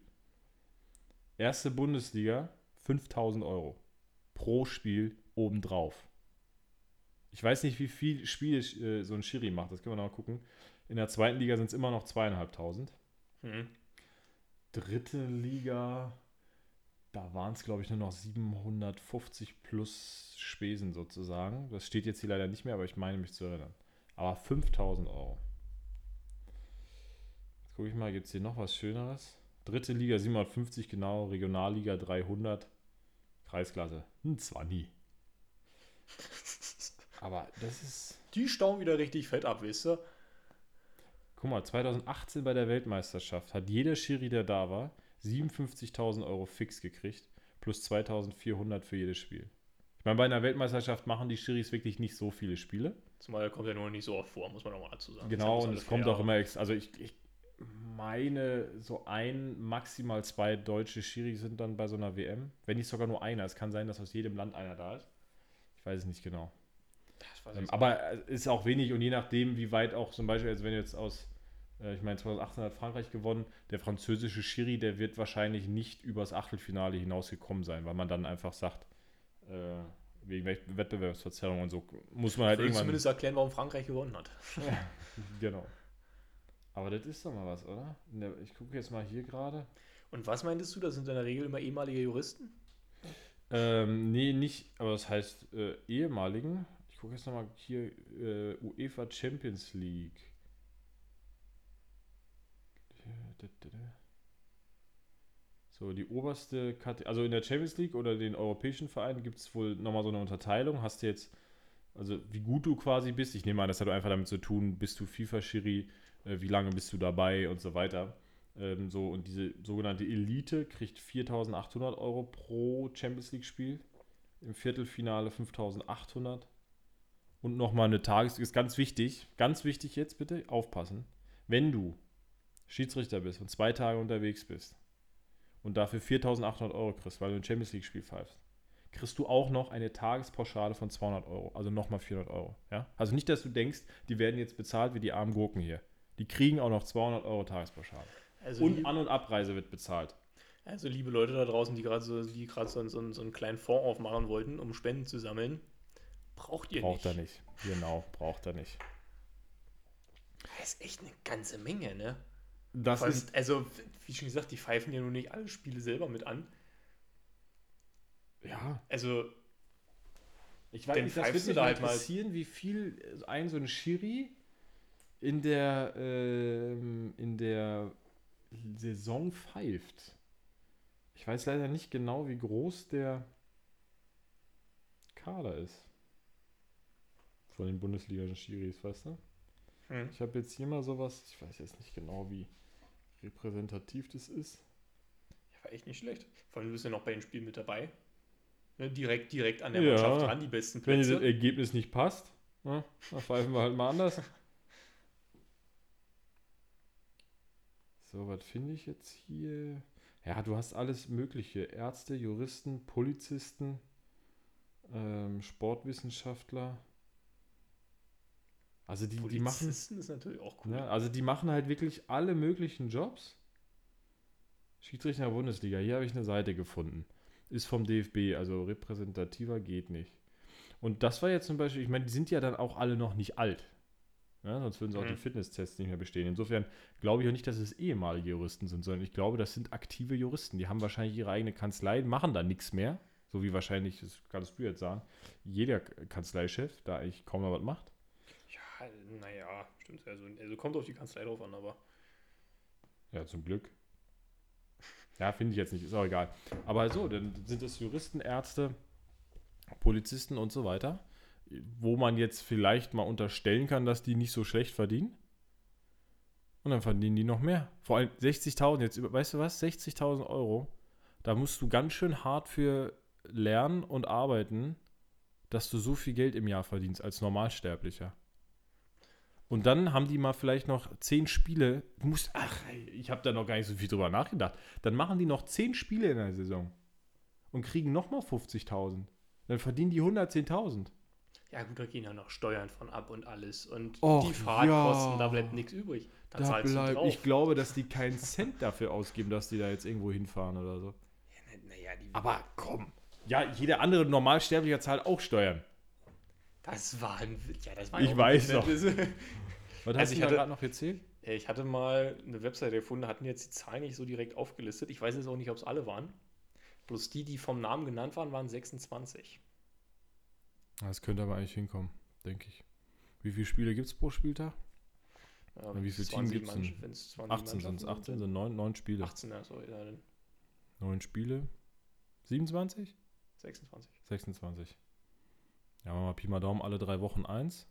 Erste Bundesliga 5000 Euro pro Spiel obendrauf. Ich weiß nicht, wie viel Spiele äh, so ein Schiri macht, das können wir noch mal gucken. In der zweiten Liga sind es immer noch zweieinhalbtausend. äh, hm. Dritte Liga, da waren es, glaube ich, nur noch 750 plus Spesen sozusagen. Das steht jetzt hier leider nicht mehr, aber ich meine mich zu erinnern. Aber 5000 Euro. Jetzt gucke ich mal, gibt es hier noch was Schöneres? Dritte Liga 750 genau, Regionalliga 300, Kreisklasse ein 20. Aber das ist, Die staunen wieder richtig fett ab, wisst ihr? guck mal, 2018 bei der Weltmeisterschaft hat jeder Schiri, der da war, 57.000 Euro fix gekriegt, plus 2.400 für jedes Spiel. Ich meine, bei einer Weltmeisterschaft machen die Schiris wirklich nicht so viele Spiele. Zumal kommt ja nur nicht so oft vor, muss man auch mal dazu sagen. Genau, und es kommt auch immer, also ich, ich meine, so ein, maximal zwei deutsche Schiris sind dann bei so einer WM. Wenn nicht sogar nur einer. Es kann sein, dass aus jedem Land einer da ist. Ich weiß es nicht genau. Ähm, aber es ist auch wenig und je nachdem, wie weit auch zum Beispiel, als wenn jetzt aus, ich meine, 2018 hat Frankreich gewonnen, der französische Schiri, der wird wahrscheinlich nicht übers Achtelfinale hinausgekommen sein, weil man dann einfach sagt, äh, wegen Wett- Wettbewerbsverzerrung und so, muss man halt irgendwann. zumindest erklären, warum Frankreich gewonnen hat. Genau. Aber das ist doch mal was, oder? Ich gucke jetzt mal hier gerade. Und was meintest du? Das sind in der Regel immer ehemalige Juristen? Ähm, nee, nicht, aber das heißt äh, ehemaligen. Ich gucke jetzt nochmal hier äh, UEFA Champions League. So, die oberste Kategorie, also in der Champions League oder den europäischen Vereinen gibt es wohl nochmal so eine Unterteilung. Hast du jetzt, also wie gut du quasi bist, ich nehme an, das hat einfach damit zu tun, bist du FIFA-Schiri, äh, wie lange bist du dabei und so weiter. Ähm, so, und diese sogenannte Elite kriegt 4.800 Euro pro Champions League-Spiel. Im Viertelfinale 5.800. Und nochmal eine Tages... Ist ganz wichtig, ganz wichtig jetzt bitte, aufpassen. Wenn du Schiedsrichter bist und zwei Tage unterwegs bist und dafür 4.800 Euro kriegst, weil du ein Champions League-Spiel pfeifst, kriegst du auch noch eine Tagespauschale von 200 Euro. Also nochmal 400 Euro. Ja? Also nicht, dass du denkst, die werden jetzt bezahlt wie die armen Gurken hier. Die kriegen auch noch 200 Euro Tagespauschale. Also, Und An- und Abreise wird bezahlt. also liebe Leute da draußen, die gerade so, die gerade so, so, so einen kleinen Fonds aufmachen wollten, um Spenden zu sammeln, braucht ihr Braucht nicht. er nicht. Genau, braucht er nicht. Das ist echt eine ganze Menge, ne? Das allem, ist, also, wie schon gesagt, die pfeifen ja nun nicht alle Spiele selber mit an. ja, Also, ich Dann nicht, das du mich da mal halt mal- interessieren, wie viel ein so ein Schiri in der, ähm, in der Saison pfeift. Ich weiß leider nicht genau, wie groß der Kader ist. Von den Bundesliga-Schiris, weißt du? hm. Ich habe jetzt hier mal sowas, ich weiß jetzt nicht genau, wie repräsentativ das ist. Ja, war echt nicht schlecht. Vor allem, du bist ja noch bei den Spielen mit dabei. Ne, direkt, direkt an der Ja. Mannschaft dran, die besten Wenn Plätze. das Ergebnis nicht passt, ne, dann pfeifen wir halt mal anders. So, was finde ich jetzt hier? Ja, du hast alles Mögliche. Ärzte, Juristen, Polizisten, ähm, Sportwissenschaftler. Also die, die machen, ist natürlich auch cool. ne, also die machen halt wirklich alle möglichen Jobs. Schiedsrichter in der Bundesliga, hier habe ich eine Seite gefunden. Ist vom DFB, also repräsentativer geht nicht. Und das war jetzt zum Beispiel, ich meine, die sind ja dann auch alle noch nicht alt. Ja, sonst würden sie auch Mhm. die Fitnesstests nicht mehr bestehen. Insofern glaube ich auch nicht, dass es ehemalige Juristen sind, sondern ich glaube, das sind aktive Juristen. Die haben wahrscheinlich ihre eigene Kanzlei, machen da nichts mehr. So wie wahrscheinlich, das kannst du jetzt sagen, jeder Kanzleichef da eigentlich kaum noch was macht. Ja, naja, stimmt. Also, also kommt auf die Kanzlei drauf an, aber. Ja, zum Glück. Ja, finde ich jetzt nicht, ist auch egal. Aber so, dann sind es Juristen, Ärzte, Polizisten und so weiter, wo man jetzt vielleicht mal unterstellen kann, dass die nicht so schlecht verdienen. Und dann verdienen die noch mehr. Vor allem 60.000, jetzt, weißt du was, 60.000 Euro, da musst du ganz schön hart für lernen und arbeiten, dass du so viel Geld im Jahr verdienst als Normalsterblicher. Und dann haben die mal vielleicht noch zehn Spiele. Du musst, ach, ich habe da noch gar nicht so viel drüber nachgedacht. Dann machen die noch zehn Spiele in der Saison und kriegen nochmal 50.000. Dann verdienen die 110.000. Ja, gut, da gehen ja noch Steuern von ab und alles. Und Och, die Fahrtkosten, ja. da bleibt nichts übrig. Da, Da zahlst du bleib, drauf. ich glaube, dass die keinen Cent dafür ausgeben, dass die da jetzt irgendwo hinfahren oder so. Ja, naja, die, Aber komm. Ja, jeder andere Normalsterblicher zahlt auch Steuern. Das war ein Witz. Ja, das war Ich weiß Witz. Was Also hast ich du da hatte- gerade noch erzählt? Ja, Ich hatte mal eine Webseite gefunden, hatten jetzt die Zahlen nicht so direkt aufgelistet. Ich weiß jetzt auch nicht, ob es alle waren. Bloß die, die vom Namen genannt waren, waren 26. Das könnte aber eigentlich hinkommen, denke ich. Wie viele Spiele gibt es pro Spieltag? Ähm, wie viele 20 Teams wenn's 20 18 sind es. Mannschaften 18 sind 9, 9 Spiele. 18, ja, sorry, ja, dann 9 Spiele. 27? 26. 26. Ja, machen wir mal Pi mal Daumen, alle drei Wochen eins.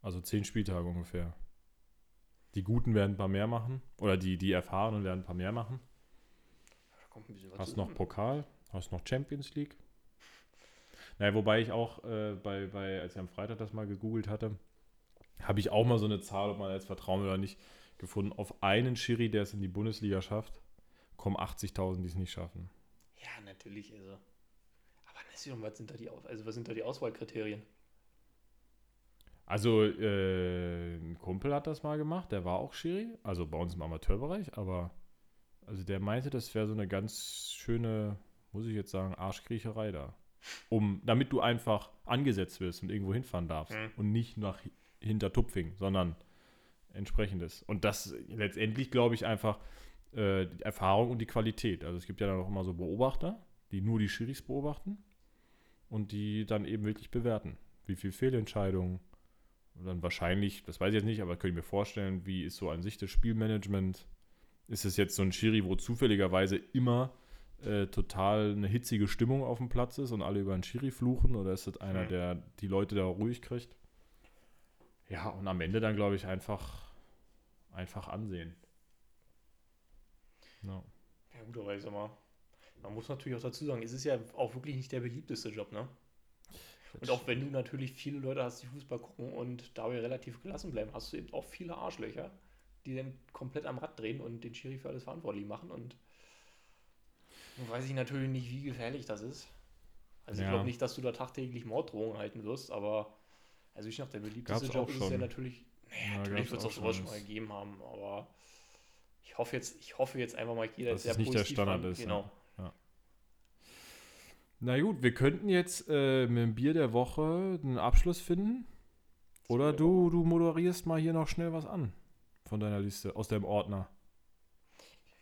Also 10 Spieltage ungefähr. Die Guten werden ein paar mehr machen. Oder die, die Erfahrenen werden ein paar mehr machen. Da kommt ein bisschen was Hast noch. Pokal, hast noch Champions League. Naja, wobei ich auch äh, bei, bei, als ich am Freitag das mal gegoogelt hatte, habe ich auch mal so eine Zahl, ob man jetzt vertrauen will oder nicht, gefunden. Auf einen Schiri, der es in die Bundesliga schafft, kommen 80.000, die es nicht schaffen. Ja, natürlich, also. Aber Nation, was sind da die, also was sind da die Auswahlkriterien? Also, äh, ein Kumpel hat das mal gemacht, der war auch Schiri, also bei uns im Amateurbereich, aber also der meinte, das wäre so eine ganz schöne, muss ich jetzt sagen, Arschkriecherei da. Um, damit du einfach angesetzt wirst und irgendwo hinfahren darfst Hm. und nicht nach hi- hinter Tupfing, sondern entsprechendes. Und das letztendlich, glaube ich, einfach äh, die Erfahrung und die Qualität. Also es gibt ja dann auch immer so Beobachter, die nur die Schiris beobachten und die dann eben wirklich bewerten. Wie viel Fehlentscheidungen, und dann wahrscheinlich, das weiß ich jetzt nicht, aber könnte ich mir vorstellen, wie ist so an sich das Spielmanagement? Ist es jetzt so ein Schiri, wo zufälligerweise immer äh, total eine hitzige Stimmung auf dem Platz ist und alle über einen Schiri fluchen? Oder ist das einer, Hm. der die Leute da ruhig kriegt? Ja, und am Ende dann, glaube ich, einfach, einfach ansehen. Ja. Ja, gut, aber ich sag mal, man muss natürlich auch dazu sagen, es ist ja auch wirklich nicht der beliebteste Job, ne? Und auch wenn du natürlich viele Leute hast, die Fußball gucken und dabei relativ gelassen bleiben, hast du eben auch viele Arschlöcher, die dann komplett am Rad drehen und den Schiri für alles verantwortlich machen. Und nun weiß ich natürlich nicht, wie gefährlich das ist. Also Ja. ich glaube nicht, dass du da tagtäglich Morddrohungen halten wirst, aber also ich nach der beliebteste Gab's Job ist ja natürlich. Naja, Ja, natürlich wird es auch sowas schon. mal gegeben haben, aber ich hoffe jetzt, ich hoffe jetzt einfach mal, jeder Dass ist es nicht der Standard ist, ja. Na gut, wir könnten jetzt äh, mit dem Bier der Woche einen Abschluss finden. Oder du, du moderierst mal hier noch schnell was an von deiner Liste, aus deinem Ordner.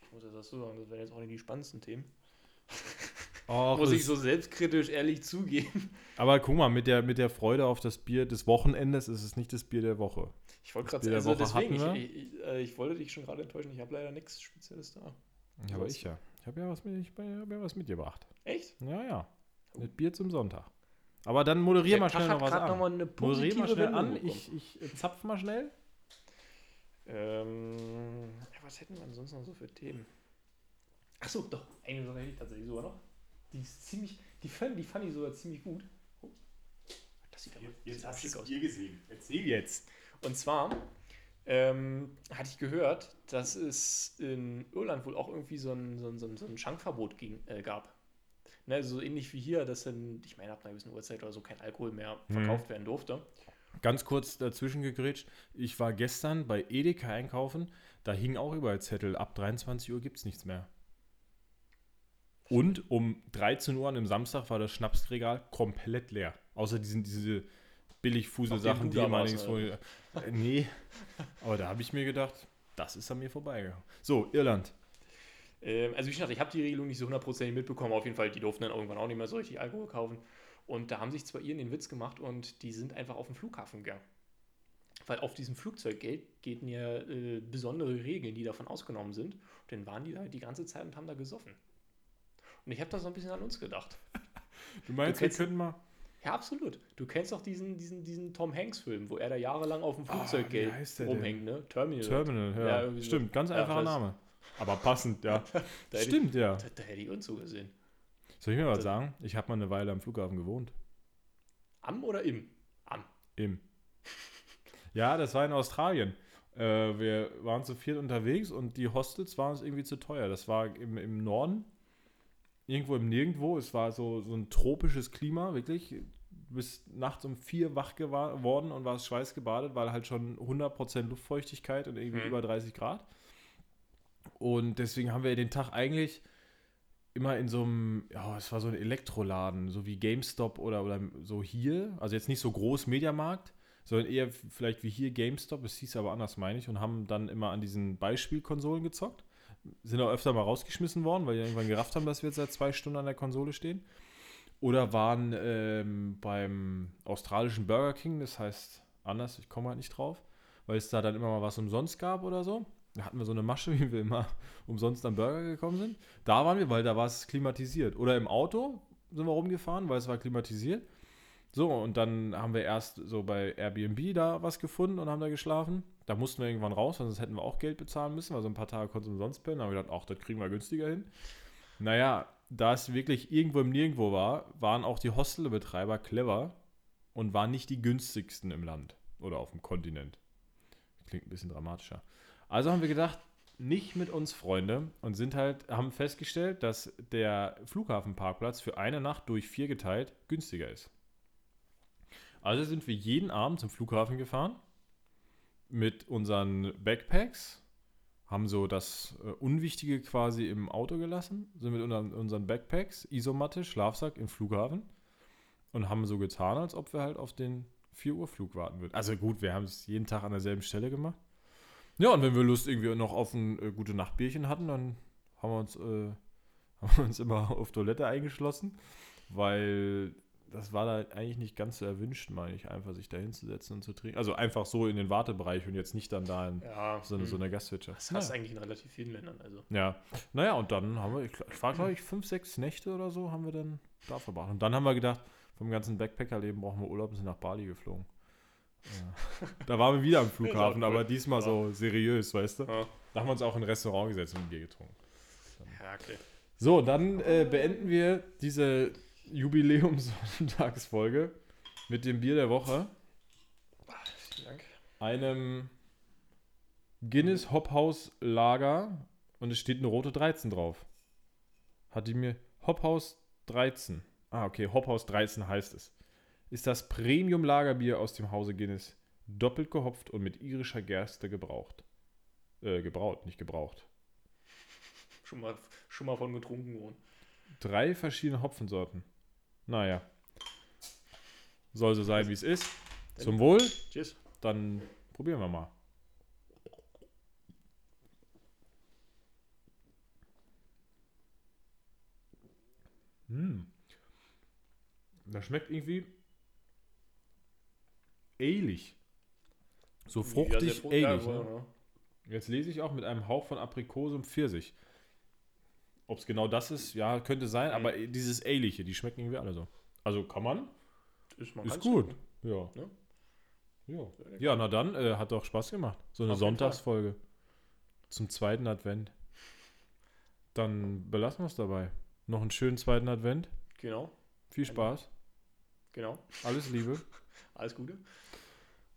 Ich muss jetzt das so sagen, das wären jetzt auch nicht die spannendsten Themen. Och, muss ich so selbstkritisch ehrlich zugeben. aber guck mal, mit der, mit der Freude auf das Bier des Wochenendes ist es nicht das Bier der Woche. Ich wollte gerade sagen, also deswegen, ich, ich, ich, äh, ich wollte dich schon gerade enttäuschen, ich habe leider nichts Spezielles da. Ja, aber ich ja. Ich habe ja, was mit- ich hab ja was mitgebracht. Echt? Ja, ja. Mit Bier zum Sonntag. Aber dann moderier mal schnell noch was grad an. noch mal eine Moderier mal positive schnell Wendung an. bekommen. Ich, ich äh, zapf mal schnell. Ähm, ja, was hätten wir sonst noch so für Themen? Achso, doch, eine Sache hätte ich tatsächlich sogar noch. Die ist ziemlich, die fand, die fand ich sogar ziemlich gut. Oh, das sieht aber sieht aber schick aus. Bier gesehen. Erzähl jetzt. Und zwar ähm, hatte ich gehört, dass es in Irland wohl auch irgendwie so ein, so ein, so ein, so ein Schankverbot ging, äh, gab. Ne, also so ähnlich wie hier, dass dann, ich meine, ab einer gewissen Uhrzeit oder so kein Alkohol mehr Mhm. verkauft werden durfte. Ganz kurz dazwischen gegrätscht. Ich war gestern bei Edeka einkaufen. Da hing auch überall Zettel. Ab 23 Uhr gibt es nichts mehr. Und um 13 Uhr an dem Samstag war das Schnapsregal komplett leer. Außer diesen, diese Billigfusel-Sachen, Nachdem du die warst, nirgends vor- Äh, Nee. Aber da habe ich mir gedacht, das ist an mir vorbeigegangen. So, Irland. Ähm, also wie gesagt, ich habe die Regelung nicht so hundertprozentig mitbekommen. Auf jeden Fall, die durften dann irgendwann auch nicht mehr so richtig Alkohol kaufen. Und da haben sich zwar ihren den Witz gemacht und die sind einfach auf den Flughafen gegangen. Weil auf diesem Flugzeuggeld gelten ja äh, besondere Regeln, die davon ausgenommen sind. Und dann waren die da die ganze Zeit und haben da gesoffen. Und ich habe da so ein bisschen an uns gedacht. Du meinst, Du wir kennst- können mal. Ja, absolut. Du kennst doch diesen, diesen, diesen Tom Hanks-Film, wo er da jahrelang auf dem Ah, der denn? rumhängt, ne? Terminal. Terminal, ja. Ja, irgendwie so. Stimmt, ganz Ja, einfacher das- Name. Aber passend, ja. Stimmt, ja. Ich, da, da hätte ich uns so gesehen. Soll ich mir was Das- sagen? Ich habe mal eine Weile am Flughafen gewohnt. Am oder im? Am. Im. Ja, das war in Australien. Äh, wir waren zu viert unterwegs und die Hostels waren uns irgendwie zu teuer. Das war im, im Norden, irgendwo im Nirgendwo. Es war so, so ein tropisches Klima, wirklich. Du bist nachts um vier wach geworden und warst schweißgebadet, weil halt schon 100% Luftfeuchtigkeit und irgendwie Mhm. über 30 Grad. Und deswegen haben wir den Tag eigentlich immer in so einem, ja, es war so ein Elektroladen, so wie GameStop oder, oder so hier. Also jetzt nicht so groß Mediamarkt, sondern eher vielleicht wie hier GameStop. Es hieß aber anders, meine ich. Und haben dann immer an diesen Beispielkonsolen gezockt. Sind auch öfter mal rausgeschmissen worden, weil die irgendwann gerafft haben, dass wir jetzt seit zwei Stunden an der Konsole stehen. Oder waren ähm, beim australischen Burger King, das heißt anders, ich komme halt nicht drauf, weil es da dann immer mal was umsonst gab oder so. Da hatten wir so eine Masche, wie wir immer umsonst am Burger gekommen sind. Da waren wir, weil da war es klimatisiert. Oder im Auto sind wir rumgefahren, weil es war klimatisiert. So, und dann haben wir erst so bei Airbnb da was gefunden und haben da geschlafen. Da mussten wir irgendwann raus, sonst hätten wir auch Geld bezahlen müssen, weil so ein paar Tage konnten wir umsonst pennen. Da haben wir gedacht, ach, das kriegen wir günstiger hin. Naja, da es wirklich irgendwo im Nirgendwo war, waren auch die Hostelbetreiber clever und waren nicht die günstigsten im Land oder auf dem Kontinent. Klingt ein bisschen dramatischer. Also haben wir gedacht, nicht mit uns Freunde und sind halt, haben festgestellt, dass der Flughafenparkplatz für eine Nacht durch vier geteilt günstiger ist. Also sind wir jeden Abend zum Flughafen gefahren mit unseren Backpacks, haben so das äh, Unwichtige quasi im Auto gelassen, sind mit unseren, unseren Backpacks, Isomatte, Schlafsack im Flughafen und haben so getan, als ob wir halt auf den 4 Uhr Flug warten würden. Also gut, wir haben es jeden Tag an derselben Stelle gemacht. Ja, und wenn wir Lust irgendwie noch auf ein äh, gute Nachtbierchen hatten, dann haben wir uns, äh, haben wir uns immer auf Toilette eingeschlossen, weil das war da eigentlich nicht ganz so erwünscht, meine ich, einfach sich da hinzusetzen und zu trinken. Also einfach so in den Wartebereich und jetzt nicht dann da in Ja, so, eine, so hm. eine Gastwirtschaft. Das hast du Naja. eigentlich in relativ vielen Ländern. Also. Ja, naja, und dann haben wir, ich, ich war glaube ich fünf, sechs Nächte oder so, haben wir dann da verbracht. Und dann haben wir gedacht, vom ganzen Backpackerleben brauchen wir Urlaub und sind nach Bali geflogen. Ja. Da waren wir wieder am Flughafen, aber diesmal so seriös, weißt du? Ja. Da haben wir uns auch in ein Restaurant gesetzt und ein Bier getrunken. ja, okay. So, dann äh, beenden wir diese Jubiläumssonntagsfolge mit dem Bier der Woche, Vielen Dank. einem Guinness Hophaus Lager und es steht eine rote 13 drauf. Hat die mir Hophaus 13. Ah, okay, Hophaus 13 heißt es. Ist das Premium Lagerbier aus dem Hause Guinness, doppelt gehopft und mit irischer Gerste gebraucht. Äh, gebraut, nicht gebraucht. Schon mal, schon mal von getrunken worden. Drei verschiedene Hopfensorten. Naja. Soll so sein, wie es ist. Zum Wohl. Tschüss. Dann probieren wir mal. Hm. Das schmeckt irgendwie ähnlich. So fruchtig, frucht- ähnlich. ja, ne? ja. Jetzt lese ich auch mit einem Hauch von Aprikose und Pfirsich. Ob es genau das ist, ja, könnte sein, Mhm. aber dieses Ähnliche, die schmecken irgendwie alle so. Also kann man, Ist, man ist gut. Ja. Ja. Ja. Ja, na dann, äh, hat doch Spaß gemacht. So eine Auf Sonntagsfolge. Zum zweiten Advent. Dann belassen wir es dabei. Noch einen schönen zweiten Advent. Genau, Viel Spaß. genau. Alles Liebe. Alles Gute.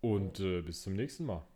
Und äh, bis zum nächsten Mal.